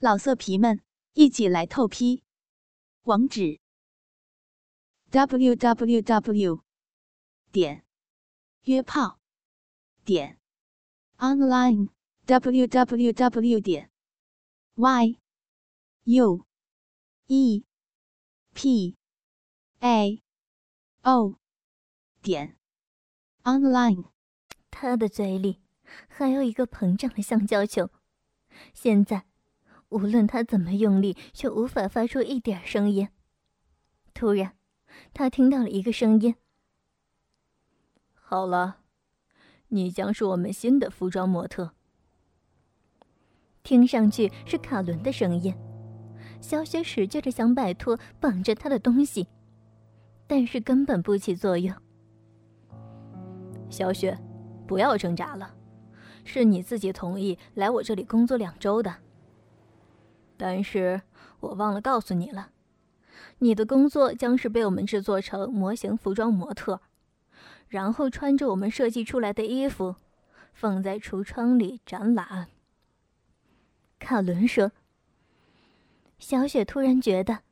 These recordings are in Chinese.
老色皮们，一起来透批！网址：w w w 点约炮点 online w w w 点 y u e p a o 点 online。他的嘴里还有一个膨胀的橡胶球，现在。无论他怎么用力，却无法发出一点声音。突然，他听到了一个声音：“好了，你将是我们新的服装模特。”听上去是卡伦的声音。小雪使劲的想摆脱绑着他的东西，但是根本不起作用。小雪，不要挣扎了，是你自己同意来我这里工作两周的。但是我忘了告诉你了，你的工作将是被我们制作成模型服装模特，然后穿着我们设计出来的衣服，放在橱窗里展览。卡伦说。小雪突然觉得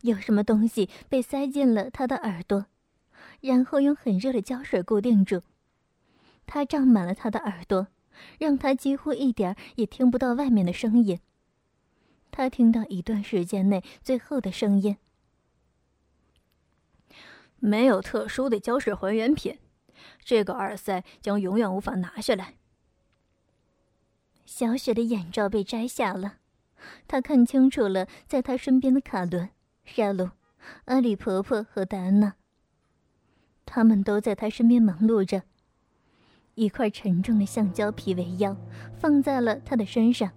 有什么东西被塞进了她的耳朵，然后用很热的胶水固定住，它胀满了她的耳朵，让她几乎一点儿也听不到外面的声音。他听到一段时间内最后的声音。没有特殊的胶水还原品，这个耳塞将永远无法拿下来。小雪的眼罩被摘下了，她看清楚了在她身边的卡伦、沙鲁、阿里婆婆和戴安娜。他们都在她身边忙碌着。一块沉重的橡胶皮围腰放在了她的身上。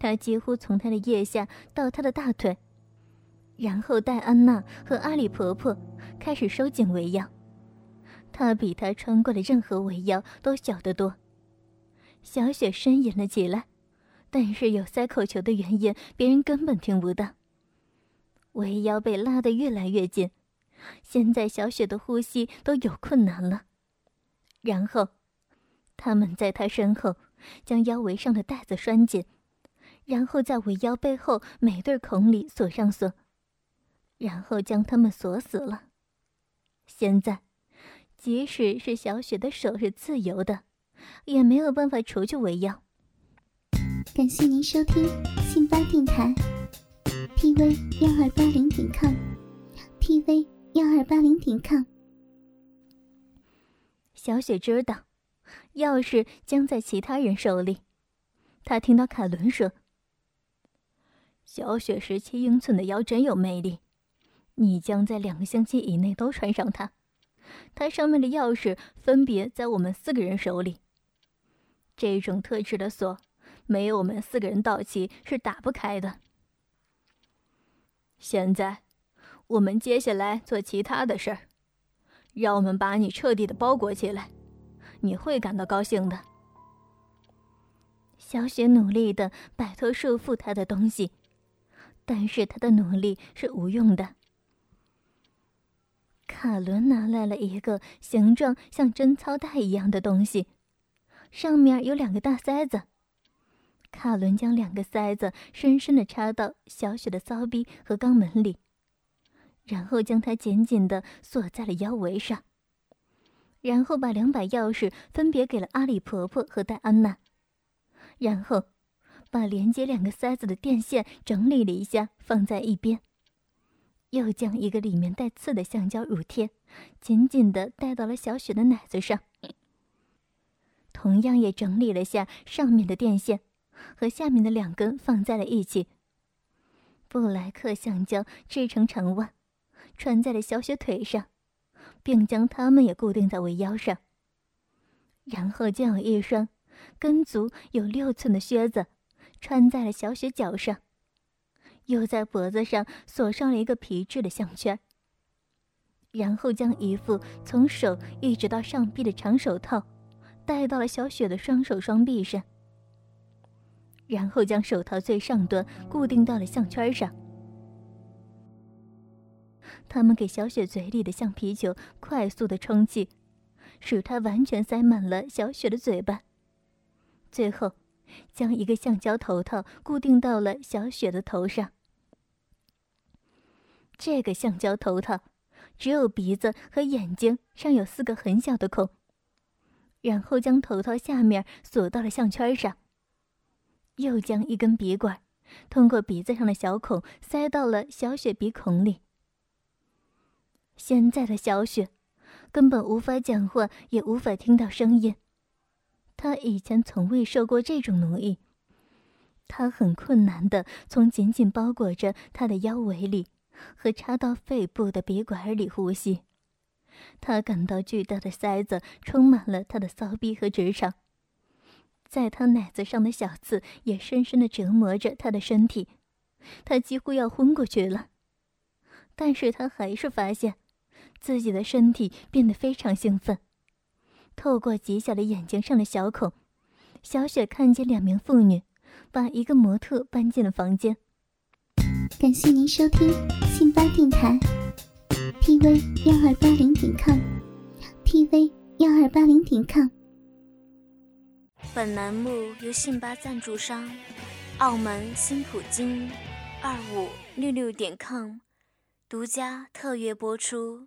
他几乎从他的腋下到他的大腿，然后戴安娜和阿里婆婆开始收紧围腰。他比他穿过的任何围腰都小得多。小雪呻吟了起来，但是有塞口球的原因，别人根本听不到。围腰被拉得越来越紧，现在小雪的呼吸都有困难了。然后，他们在她身后将腰围上的带子拴紧。然后在围腰背后每对孔里锁上锁，然后将它们锁死了。现在，即使是小雪的手是自由的，也没有办法除去围腰。感谢您收听信巴电台，tv 幺二八零点 com，tv 幺二八零点 com。小雪知道，钥匙将在其他人手里。她听到凯伦说。小雪十七英寸的腰真有魅力，你将在两个星期以内都穿上它。它上面的钥匙分别在我们四个人手里。这种特制的锁，没有我们四个人到齐是打不开的。现在，我们接下来做其他的事儿。让我们把你彻底的包裹起来，你会感到高兴的。小雪努力的摆脱束缚她的东西。但是他的努力是无用的。卡伦拿来了一个形状像贞操带一样的东西，上面有两个大塞子。卡伦将两个塞子深深的插到小雪的骚逼和肛门里，然后将它紧紧的锁在了腰围上，然后把两把钥匙分别给了阿里婆婆和戴安娜，然后。把连接两个塞子的电线整理了一下，放在一边。又将一个里面带刺的橡胶乳贴紧紧的戴到了小雪的奶子上。同样也整理了下上面的电线，和下面的两根放在了一起。布莱克橡胶织成长袜，穿在了小雪腿上，并将它们也固定在围腰上。然后将有一双跟足有六寸的靴子。穿在了小雪脚上，又在脖子上锁上了一个皮质的项圈，然后将一副从手一直到上臂的长手套戴到了小雪的双手双臂上，然后将手套最上端固定到了项圈上。他们给小雪嘴里的橡皮球快速的充气，使它完全塞满了小雪的嘴巴，最后。将一个橡胶头套固定到了小雪的头上。这个橡胶头套只有鼻子和眼睛上有四个很小的孔，然后将头套下面锁到了项圈上，又将一根鼻管通过鼻子上的小孔塞到了小雪鼻孔里。现在的小雪根本无法讲话，也无法听到声音。他以前从未受过这种奴役，他很困难的从紧紧包裹着他的腰围里和插到肺部的鼻管里呼吸。他感到巨大的塞子充满了他的骚逼和直肠，在他奶子上的小刺也深深的折磨着他的身体，他几乎要昏过去了。但是他还是发现。自己的身体变得非常兴奋。透过极小的眼睛上的小孔，小雪看见两名妇女把一个模特搬进了房间。感谢您收听信巴电台，tv 幺二八零点 com，tv 幺二八零点 com。本栏目由信巴赞助商，澳门新普京二五六六点 com 独家特约播出。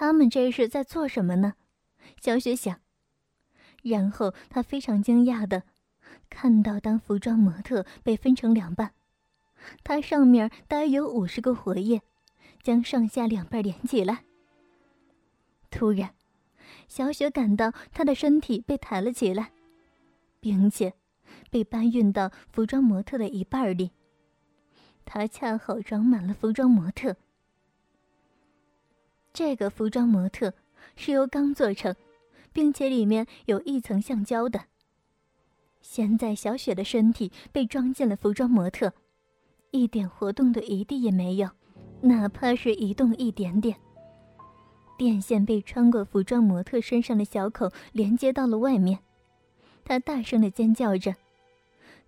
他们这是在做什么呢？小雪想。然后她非常惊讶的看到，当服装模特被分成两半，它上面大约有五十个活页，将上下两半连起来。突然，小雪感到她的身体被抬了起来，并且被搬运到服装模特的一半里。她恰好装满了服装模特。这个服装模特是由钢做成，并且里面有一层橡胶的。现在小雪的身体被装进了服装模特，一点活动的余地也没有，哪怕是移动一点点。电线被穿过服装模特身上的小口连接到了外面，她大声的尖叫着，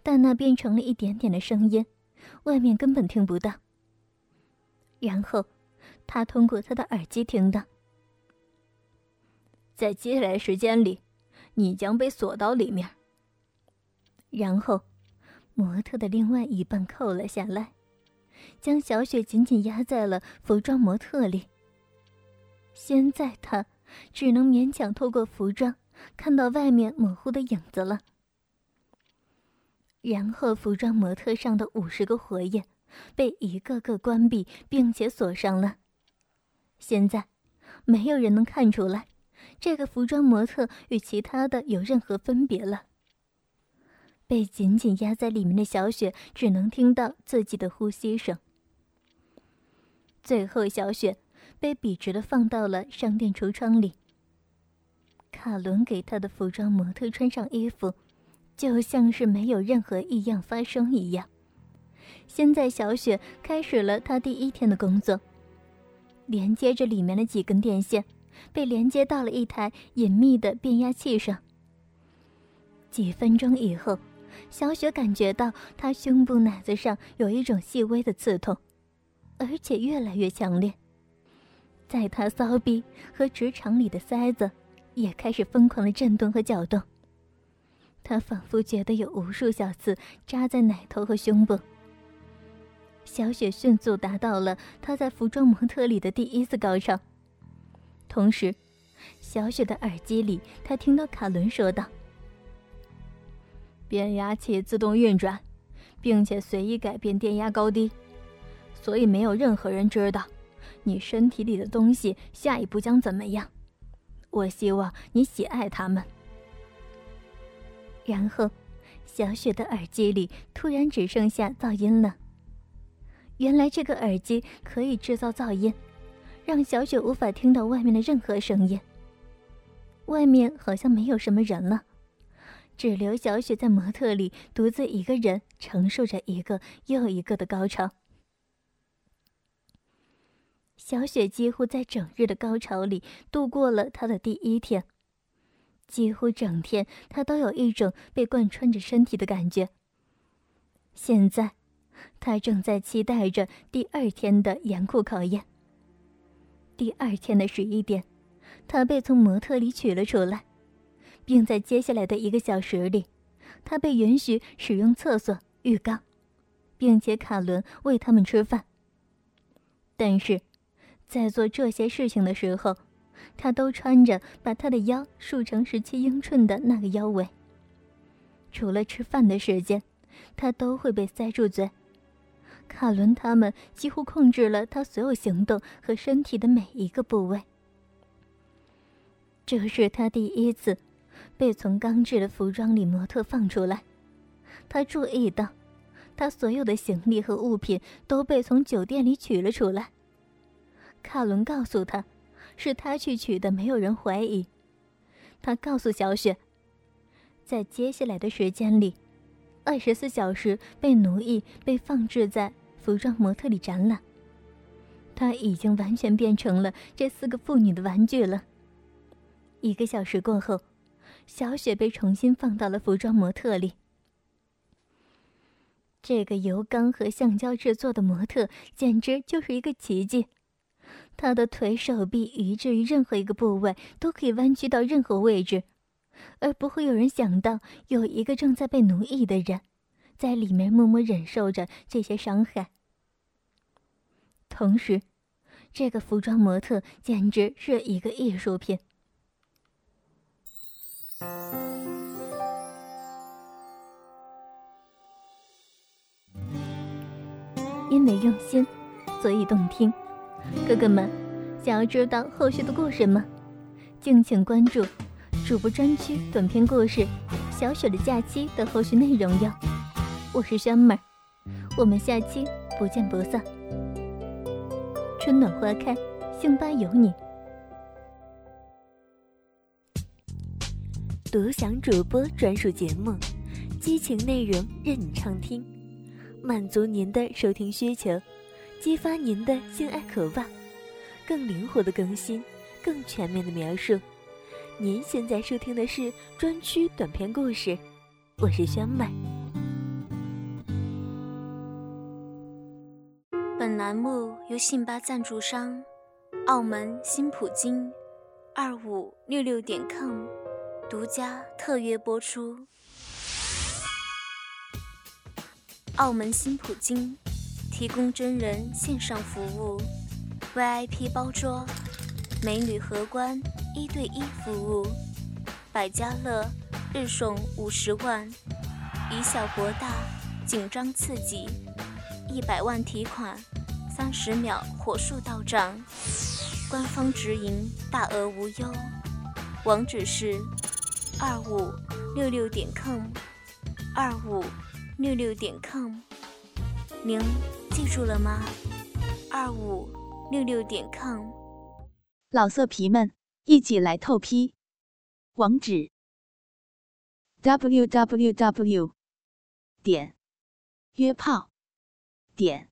但那变成了一点点的声音，外面根本听不到。然后。他通过他的耳机听到，在接下来时间里，你将被锁到里面。然后，模特的另外一半扣了下来，将小雪紧紧压在了服装模特里。现在他只能勉强透过服装看到外面模糊的影子了。然后，服装模特上的五十个火焰被一个个关闭，并且锁上了。现在，没有人能看出来，这个服装模特与其他的有任何分别了。被紧紧压在里面的小雪只能听到自己的呼吸声。最后，小雪被笔直的放到了商店橱窗里。卡伦给他的服装模特穿上衣服，就像是没有任何异样发生一样。现在，小雪开始了她第一天的工作。连接着里面的几根电线，被连接到了一台隐秘的变压器上。几分钟以后，小雪感觉到她胸部奶子上有一种细微的刺痛，而且越来越强烈。在她骚逼和直肠里的塞子也开始疯狂的震动和搅动。她仿佛觉得有无数小刺扎在奶头和胸部。小雪迅速达到了她在服装模特里的第一次高潮。同时，小雪的耳机里，她听到卡伦说道：“变压器自动运转，并且随意改变电压高低，所以没有任何人知道你身体里的东西下一步将怎么样。我希望你喜爱它们。”然后，小雪的耳机里突然只剩下噪音了。原来这个耳机可以制造噪音，让小雪无法听到外面的任何声音。外面好像没有什么人了，只留小雪在模特里独自一个人承受着一个又一个的高潮。小雪几乎在整日的高潮里度过了她的第一天，几乎整天她都有一种被贯穿着身体的感觉。现在，他正在期待着第二天的严酷考验。第二天的十一点，他被从模特里取了出来。并在接下来的一个小时里，他被允许使用厕所、浴缸，并且卡伦喂他们吃饭。但是，在做这些事情的时候，他都穿着把他的腰束成十七英寸的那个腰围。除了吃饭的时间，他都会被塞住嘴。卡伦他们几乎控制了他所有行动和身体的每一个部位。这是他第一次。被从钢制的服装里模特放出来，他注意到，他所有的行李和物品都被从酒店里取了出来。卡伦告诉他，是他去取的，没有人怀疑。他告诉小雪，在接下来的时间里，二十四小时被奴役、被放置在服装模特里展览。他已经完全变成了这四个妇女的玩具了。一个小时过后。小雪被重新放到了服装模特里。这个由钢和橡胶制作的模特简直就是一个奇迹，她的腿、手臂以至于任何一个部位都可以弯曲到任何位置，而不会有人想到有一个正在被奴役的人，在里面默默忍受着这些伤害。同时，这个服装模特简直是一个艺术品。因为用心，所以动听。哥哥们，想要知道后续的故事吗？敬请关注主播专区短篇故事《小雪的假期》的后续内容哟。我是轩妹儿，我们下期不见不散。春暖花开，星巴有你。独享主播专属节目，激情内容任你畅听，满足您的收听需求，激发您的性爱渴望，更灵活的更新，更全面的描述。您现在收听的是专区短篇故事，我是宣麦。本栏目由信吧赞助商澳门新普京二五六六点 com。独家特约播出，澳门新普京提供真人线上服务，VIP 包桌，美女荷官一对一服务，百家乐日送五十万，以小博大，紧张刺激，一百万提款，三十秒火速到账，官方直营，大额无忧，网址是。二五六六点 com，二五六六点 com，您记住了吗？二五六六点 com，老色皮们一起来透批，网址：w w w 点约炮点